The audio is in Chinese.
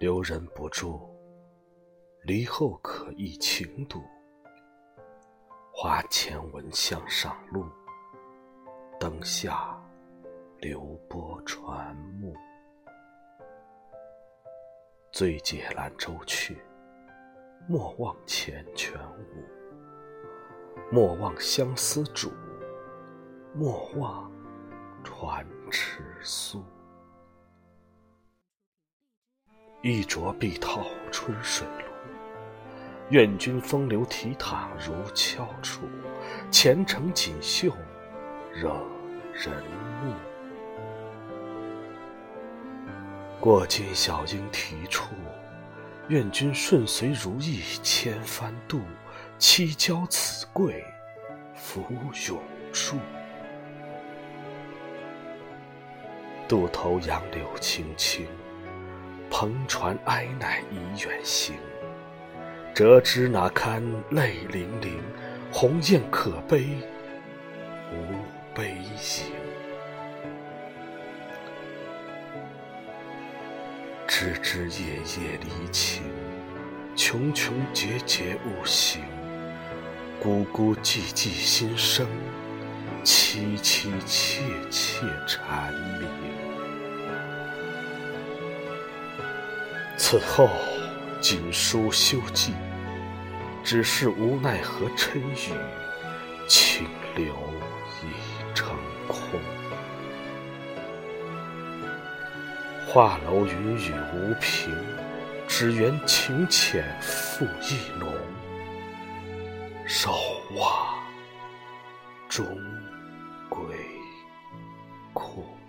留人不住，离后可忆情笃。花前闻香上路，灯下流波传暮。醉解兰舟去，莫忘缱绻舞。莫忘相思煮，莫忘传迟素。一酌碧涛春水路，愿君风流倜傥如翘楚，前程锦绣惹人目。过尽小莺啼处，愿君顺遂如意千帆渡，七交子贵芙蓉树。渡头杨柳青青，篷船哀乃已远行。折枝哪堪泪零零，鸿雁可悲无悲行。枝枝叶叶离情，茕茕节节误行。孤孤寂寂心生，凄凄切切缠此后锦书休寄，只是无奈何谶语，清流已成空。画楼云雨无凭，只缘情浅赋意浓。守望终归空。